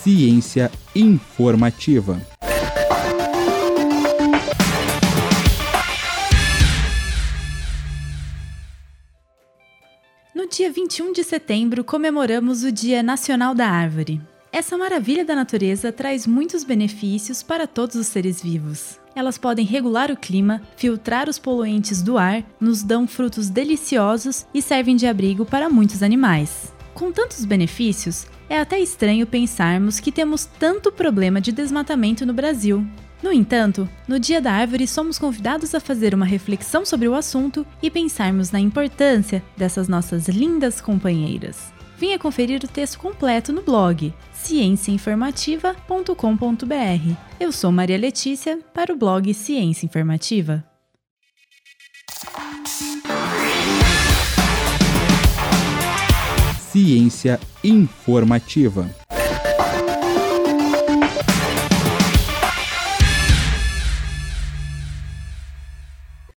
Ciência informativa. No dia 21 de setembro, comemoramos o Dia Nacional da Árvore. Essa maravilha da natureza traz muitos benefícios para todos os seres vivos. Elas podem regular o clima, filtrar os poluentes do ar, nos dão frutos deliciosos e servem de abrigo para muitos animais. Com tantos benefícios, é até estranho pensarmos que temos tanto problema de desmatamento no Brasil. No entanto, no Dia da Árvore somos convidados a fazer uma reflexão sobre o assunto e pensarmos na importância dessas nossas lindas companheiras. Venha conferir o texto completo no blog cienciainformativa.com.br. Eu sou Maria Letícia para o blog Ciência Informativa. Ciência informativa.